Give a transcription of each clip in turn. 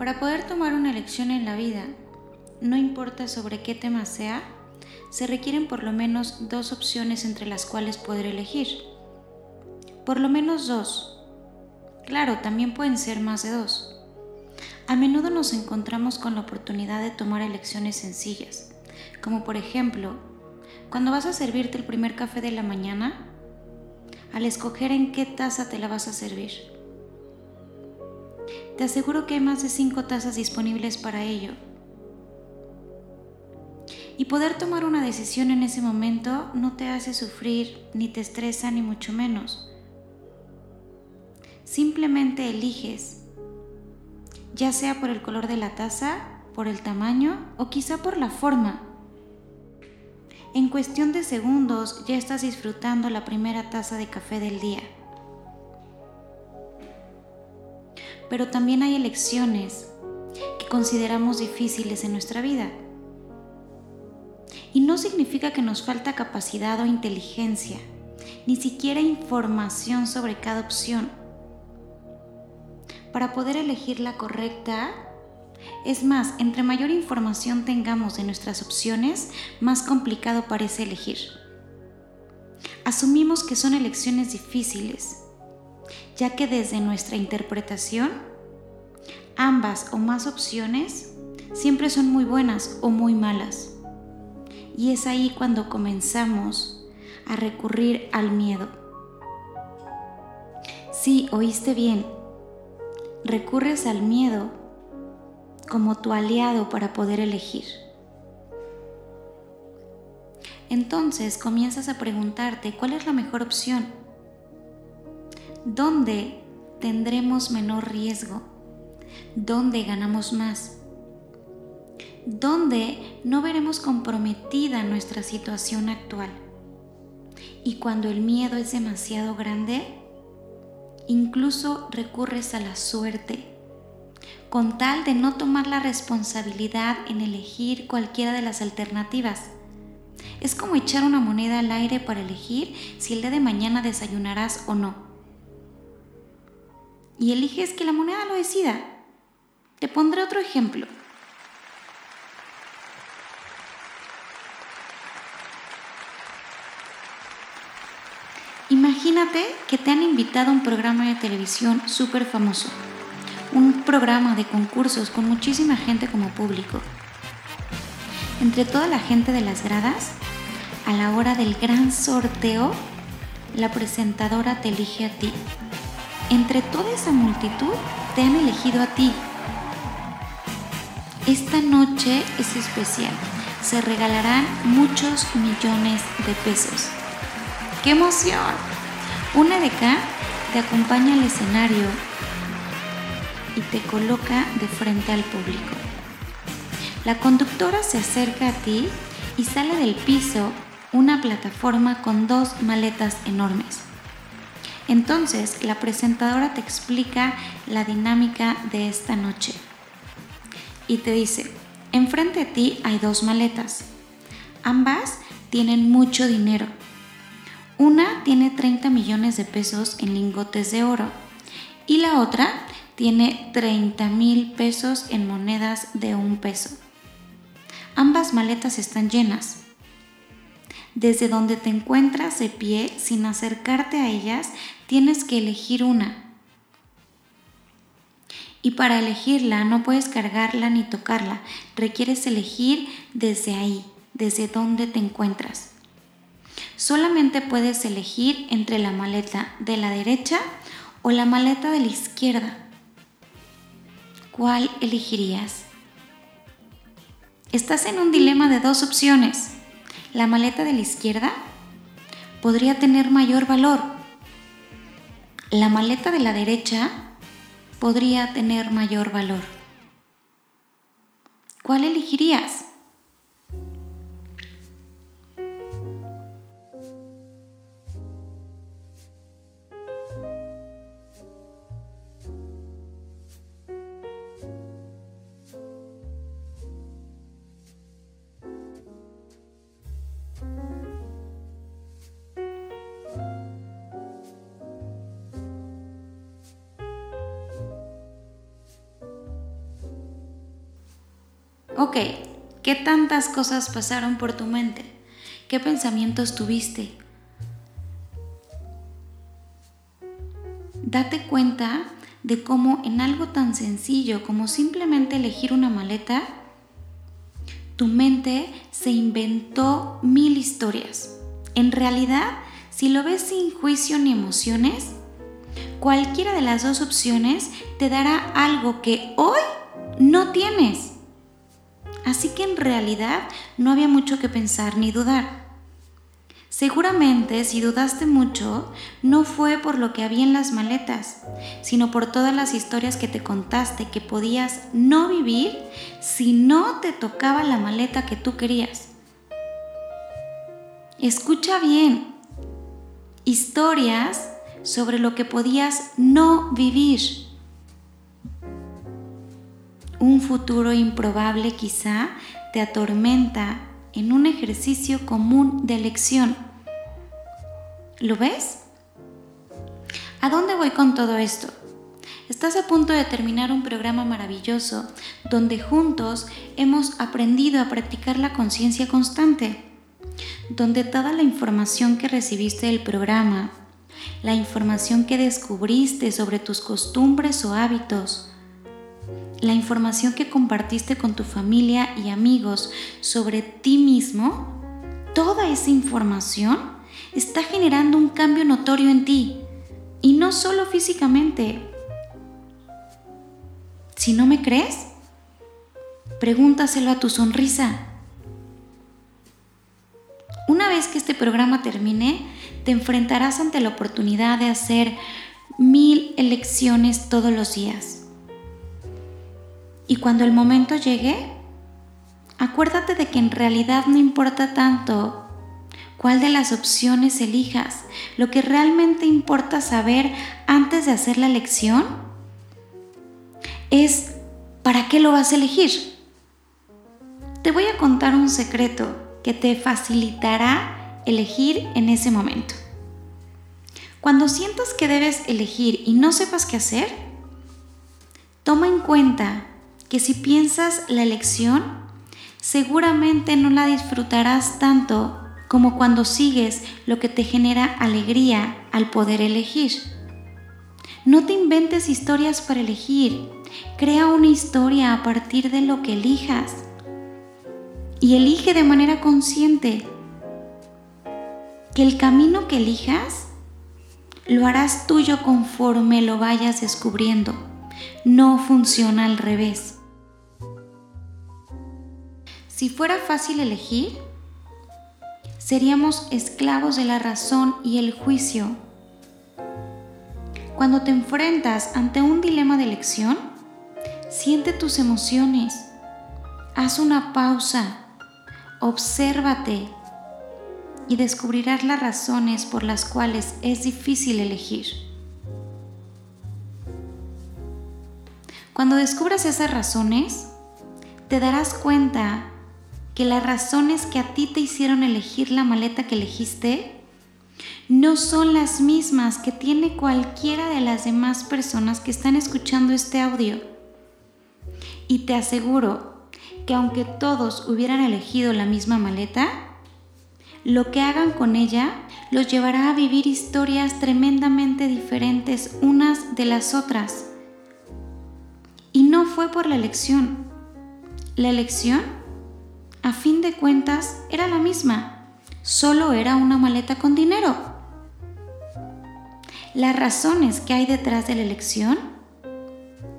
Para poder tomar una elección en la vida, no importa sobre qué tema sea, se requieren por lo menos dos opciones entre las cuales poder elegir. Por lo menos dos. Claro, también pueden ser más de dos. A menudo nos encontramos con la oportunidad de tomar elecciones sencillas, como por ejemplo, cuando vas a servirte el primer café de la mañana, al escoger en qué taza te la vas a servir. Te aseguro que hay más de cinco tazas disponibles para ello. Y poder tomar una decisión en ese momento no te hace sufrir, ni te estresa, ni mucho menos. Simplemente eliges, ya sea por el color de la taza, por el tamaño o quizá por la forma. En cuestión de segundos ya estás disfrutando la primera taza de café del día. Pero también hay elecciones que consideramos difíciles en nuestra vida. Y no significa que nos falta capacidad o inteligencia, ni siquiera información sobre cada opción. Para poder elegir la correcta, es más, entre mayor información tengamos de nuestras opciones, más complicado parece elegir. Asumimos que son elecciones difíciles, ya que desde nuestra interpretación, ambas o más opciones siempre son muy buenas o muy malas. Y es ahí cuando comenzamos a recurrir al miedo. Sí, oíste bien, recurres al miedo como tu aliado para poder elegir. Entonces comienzas a preguntarte cuál es la mejor opción ¿Dónde tendremos menor riesgo? ¿Dónde ganamos más? ¿Dónde no veremos comprometida nuestra situación actual? Y cuando el miedo es demasiado grande, incluso recurres a la suerte, con tal de no tomar la responsabilidad en elegir cualquiera de las alternativas. Es como echar una moneda al aire para elegir si el día de mañana desayunarás o no y eliges que la moneda lo decida. Te pondré otro ejemplo. Imagínate que te han invitado a un programa de televisión súper famoso, un programa de concursos con muchísima gente como público. Entre toda la gente de las gradas, a la hora del gran sorteo, la presentadora te elige a ti entre toda esa multitud te han elegido a ti. Esta noche es especial. Se regalarán muchos millones de pesos. ¡Qué emoción! Una de acá te acompaña al escenario y te coloca de frente al público. La conductora se acerca a ti y sale del piso una plataforma con dos maletas enormes. Entonces, la presentadora te explica la dinámica de esta noche y te dice, enfrente de ti hay dos maletas. Ambas tienen mucho dinero. Una tiene 30 millones de pesos en lingotes de oro y la otra tiene 30 mil pesos en monedas de un peso. Ambas maletas están llenas. Desde donde te encuentras de pie, sin acercarte a ellas, tienes que elegir una. Y para elegirla no puedes cargarla ni tocarla, requieres elegir desde ahí, desde donde te encuentras. Solamente puedes elegir entre la maleta de la derecha o la maleta de la izquierda. ¿Cuál elegirías? Estás en un dilema de dos opciones. La maleta de la izquierda podría tener mayor valor la maleta de la derecha podría tener mayor valor. ¿Cuál elegirías? Ok, ¿qué tantas cosas pasaron por tu mente? ¿Qué pensamientos tuviste? Date cuenta de cómo en algo tan sencillo como simplemente elegir una maleta, tu mente se inventó mil historias. En realidad, si lo ves sin juicio ni emociones, cualquiera de las dos opciones te dará algo que hoy no tienes. Así que en realidad no había mucho que pensar ni dudar. Seguramente si dudaste mucho, no fue por lo que había en las maletas, sino por todas las historias que te contaste que podías no vivir si no te tocaba la maleta que tú querías. Escucha bien. Historias sobre lo que podías no vivir. Un futuro improbable quizá te atormenta en un ejercicio común de elección. ¿Lo ves? ¿A dónde voy con todo esto? Estás a punto de terminar un programa maravilloso donde juntos hemos aprendido a practicar la conciencia constante, donde toda la información que recibiste del programa, la información que descubriste sobre tus costumbres o hábitos, la información que compartiste con tu familia y amigos sobre ti mismo, toda esa información está generando un cambio notorio en ti. Y no solo físicamente. Si no me crees, pregúntaselo a tu sonrisa. Una vez que este programa termine, te enfrentarás ante la oportunidad de hacer mil elecciones todos los días y cuando el momento llegue, acuérdate de que en realidad no importa tanto cuál de las opciones elijas. Lo que realmente importa saber antes de hacer la elección es para qué lo vas a elegir. Te voy a contar un secreto que te facilitará elegir en ese momento. Cuando sientas que debes elegir y no sepas qué hacer, toma en cuenta que si piensas la elección, seguramente no la disfrutarás tanto como cuando sigues lo que te genera alegría al poder elegir. No te inventes historias para elegir, crea una historia a partir de lo que elijas y elige de manera consciente que el camino que elijas lo harás tuyo conforme lo vayas descubriendo. No funciona al revés. Si fuera fácil elegir, seríamos esclavos de la razón y el juicio. Cuando te enfrentas ante un dilema de elección, siente tus emociones, haz una pausa, obsérvate y descubrirás las razones por las cuales es difícil elegir. Cuando descubras esas razones, te darás cuenta que las razones que a ti te hicieron elegir la maleta que elegiste no son las mismas que tiene cualquiera de las demás personas que están escuchando este audio. Y te aseguro que aunque todos hubieran elegido la misma maleta, lo que hagan con ella los llevará a vivir historias tremendamente diferentes unas de las otras. Y no fue por la elección. La elección a fin de cuentas era la misma, solo era una maleta con dinero. Las razones que hay detrás de la elección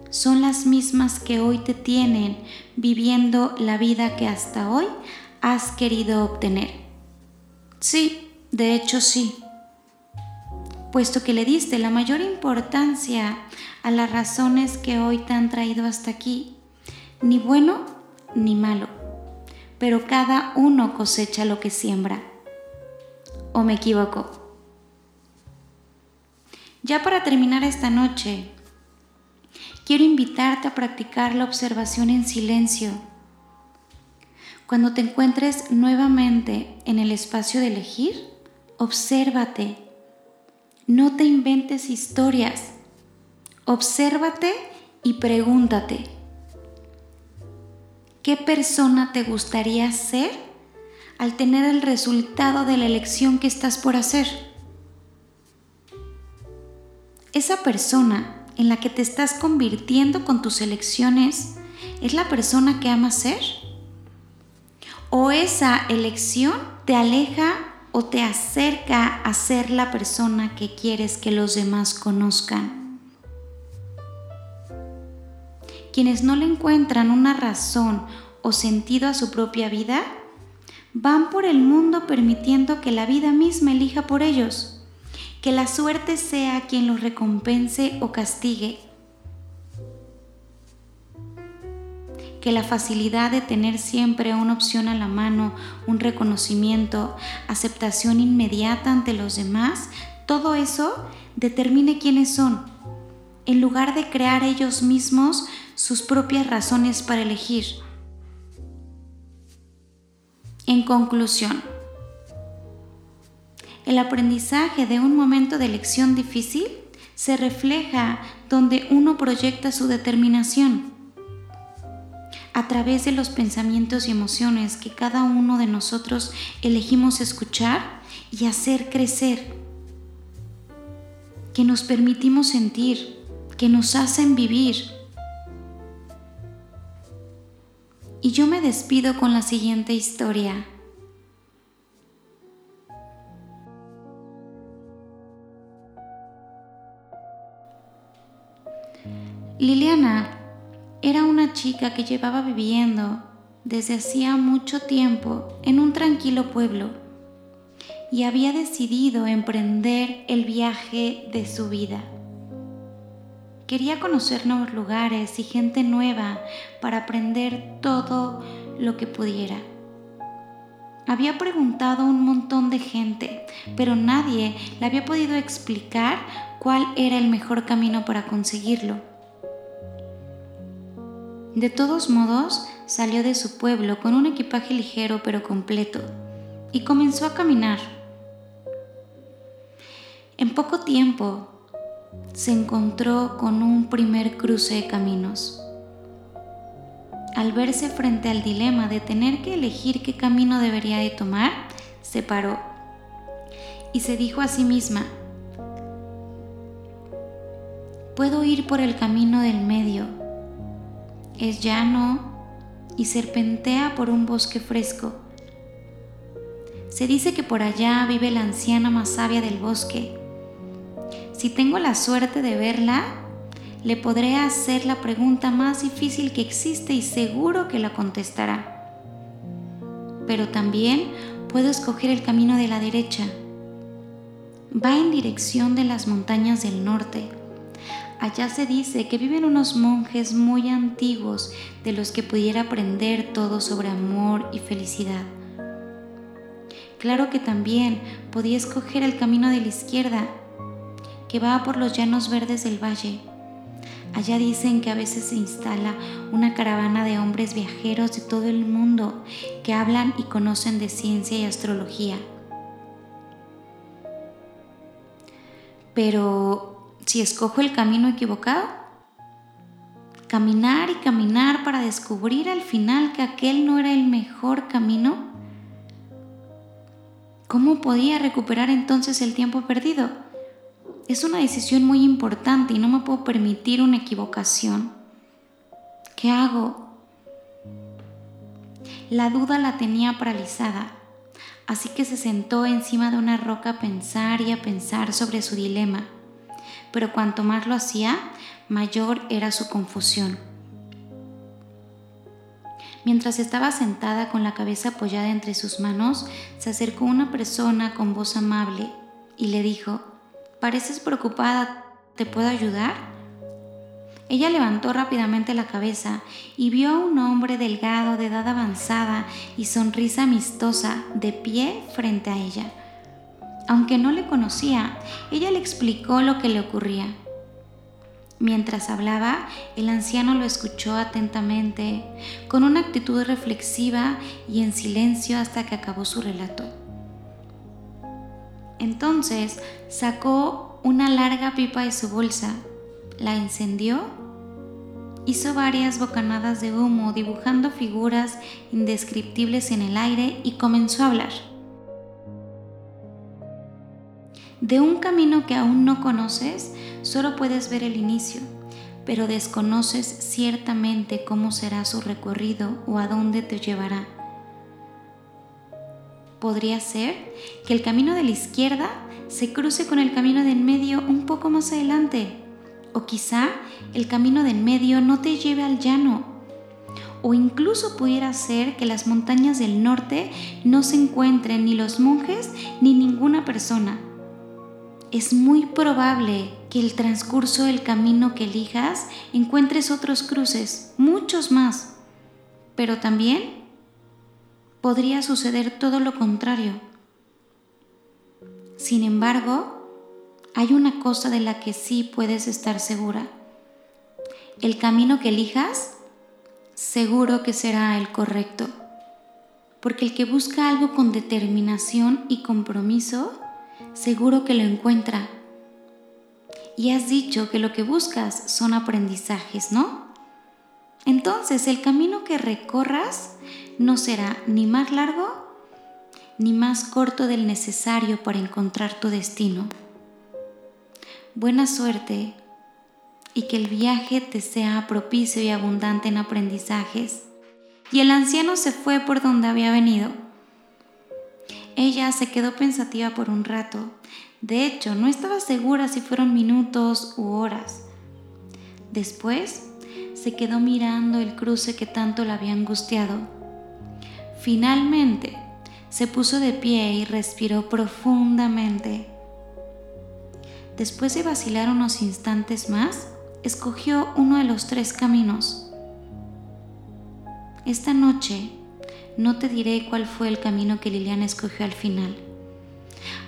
son las mismas que hoy te tienen viviendo la vida que hasta hoy has querido obtener. Sí, de hecho sí. Puesto que le diste la mayor importancia a las razones que hoy te han traído hasta aquí, ni bueno ni malo pero cada uno cosecha lo que siembra. ¿O me equivoco? Ya para terminar esta noche, quiero invitarte a practicar la observación en silencio. Cuando te encuentres nuevamente en el espacio de elegir, obsérvate. No te inventes historias. Obsérvate y pregúntate. ¿Qué persona te gustaría ser al tener el resultado de la elección que estás por hacer? Esa persona en la que te estás convirtiendo con tus elecciones es la persona que amas ser. O esa elección te aleja o te acerca a ser la persona que quieres que los demás conozcan. Quienes no le encuentran una razón o sentido a su propia vida, van por el mundo permitiendo que la vida misma elija por ellos, que la suerte sea quien los recompense o castigue que la facilidad de tener siempre una opción a la mano, un reconocimiento, aceptación inmediata ante los demás, todo eso determine quiénes son, en lugar de crear ellos mismos sus propias razones para elegir. En conclusión, el aprendizaje de un momento de elección difícil se refleja donde uno proyecta su determinación a través de los pensamientos y emociones que cada uno de nosotros elegimos escuchar y hacer crecer, que nos permitimos sentir, que nos hacen vivir. Y yo me despido con la siguiente historia. Liliana era una chica que llevaba viviendo desde hacía mucho tiempo en un tranquilo pueblo y había decidido emprender el viaje de su vida. Quería conocer nuevos lugares y gente nueva para aprender todo lo que pudiera. Había preguntado a un montón de gente, pero nadie le había podido explicar cuál era el mejor camino para conseguirlo. De todos modos, salió de su pueblo con un equipaje ligero pero completo y comenzó a caminar. En poco tiempo se encontró con un primer cruce de caminos. Al verse frente al dilema de tener que elegir qué camino debería de tomar, se paró y se dijo a sí misma, puedo ir por el camino del medio es llano y serpentea por un bosque fresco. Se dice que por allá vive la anciana más sabia del bosque. Si tengo la suerte de verla, le podré hacer la pregunta más difícil que existe y seguro que la contestará. Pero también puedo escoger el camino de la derecha. Va en dirección de las montañas del norte Allá se dice que viven unos monjes muy antiguos de los que pudiera aprender todo sobre amor y felicidad. Claro que también podía escoger el camino de la izquierda, que va por los llanos verdes del valle. Allá dicen que a veces se instala una caravana de hombres viajeros de todo el mundo que hablan y conocen de ciencia y astrología. Pero si escojo el camino equivocado? Caminar y caminar para descubrir al final que aquel no era el mejor camino. ¿Cómo podía recuperar entonces el tiempo perdido? Es una decisión muy importante y no me puedo permitir una equivocación. ¿Qué hago? La duda la tenía paralizada, así que se sentó encima de una roca a pensar y a pensar sobre su dilema pero cuanto más lo hacía, mayor era su confusión. Mientras estaba sentada con la cabeza apoyada entre sus manos, se acercó una persona con voz amable y le dijo, Pareces preocupada, ¿te puedo ayudar? Ella levantó rápidamente la cabeza y vio a un hombre delgado de edad avanzada y sonrisa amistosa de pie frente a ella. Aunque no le conocía, ella le explicó lo que le ocurría. Mientras hablaba, el anciano lo escuchó atentamente, con una actitud reflexiva y en silencio hasta que acabó su relato. Entonces sacó una larga pipa de su bolsa, la encendió Hizo varias bocanadas de humo dibujando figuras indescriptibles en el aire y comenzó a hablar. De un camino que aún no conoces, solo puedes ver el inicio, pero desconoces ciertamente cómo será su recorrido o a dónde te llevará. Podría ser que el camino de la izquierda se cruce con el camino de en medio un poco más adelante o quizá el camino del medio no te lleve al llano. O incluso pudiera ser que las montañas del norte no se encuentren ni los monjes ni ninguna persona. Es muy probable que el transcurso del camino que elijas encuentres otros cruces, muchos más. Pero también podría suceder todo lo contrario. Sin embargo, hay una cosa de la que sí puedes estar segura. El camino que elijas, seguro que será el correcto. Porque el que busca algo con determinación y compromiso, seguro que lo encuentra. Y has dicho que lo que buscas son aprendizajes, ¿no? Entonces el camino que recorras no será ni más largo ni más corto del necesario para encontrar tu destino buena suerte y que el viaje te sea propicio y abundante en aprendizajes. Y el anciano se fue por donde había venido. Ella se quedó pensativa por un rato. De hecho, no estaba segura si fueron minutos u horas. Después, se quedó mirando el cruce que tanto la había angustiado. Finalmente, se puso de pie y respiró profundamente. Después de vacilar unos instantes más, escogió uno de los tres caminos. Esta noche no te diré cuál fue el camino que Liliana escogió al final,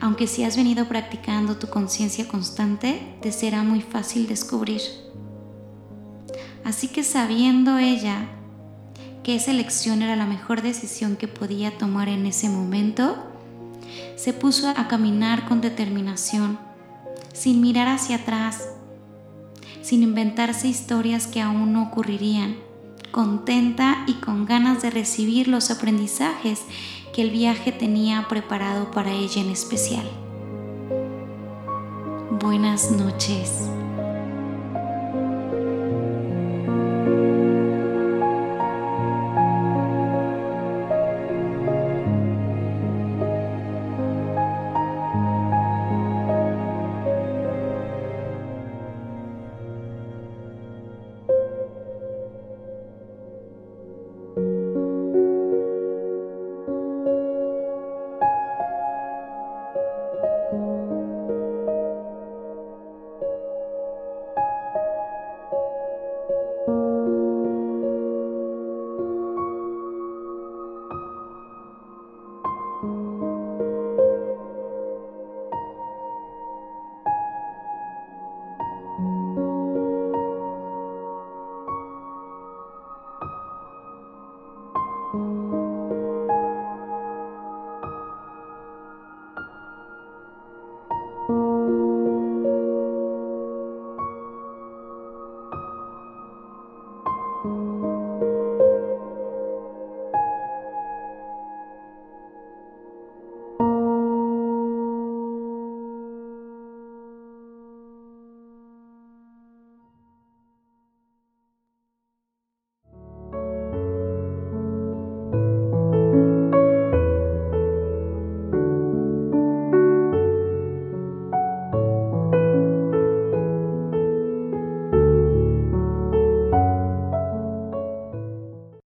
aunque si has venido practicando tu conciencia constante, te será muy fácil descubrir. Así que sabiendo ella que esa elección era la mejor decisión que podía tomar en ese momento, se puso a caminar con determinación sin mirar hacia atrás, sin inventarse historias que aún no ocurrirían, contenta y con ganas de recibir los aprendizajes que el viaje tenía preparado para ella en especial. Buenas noches.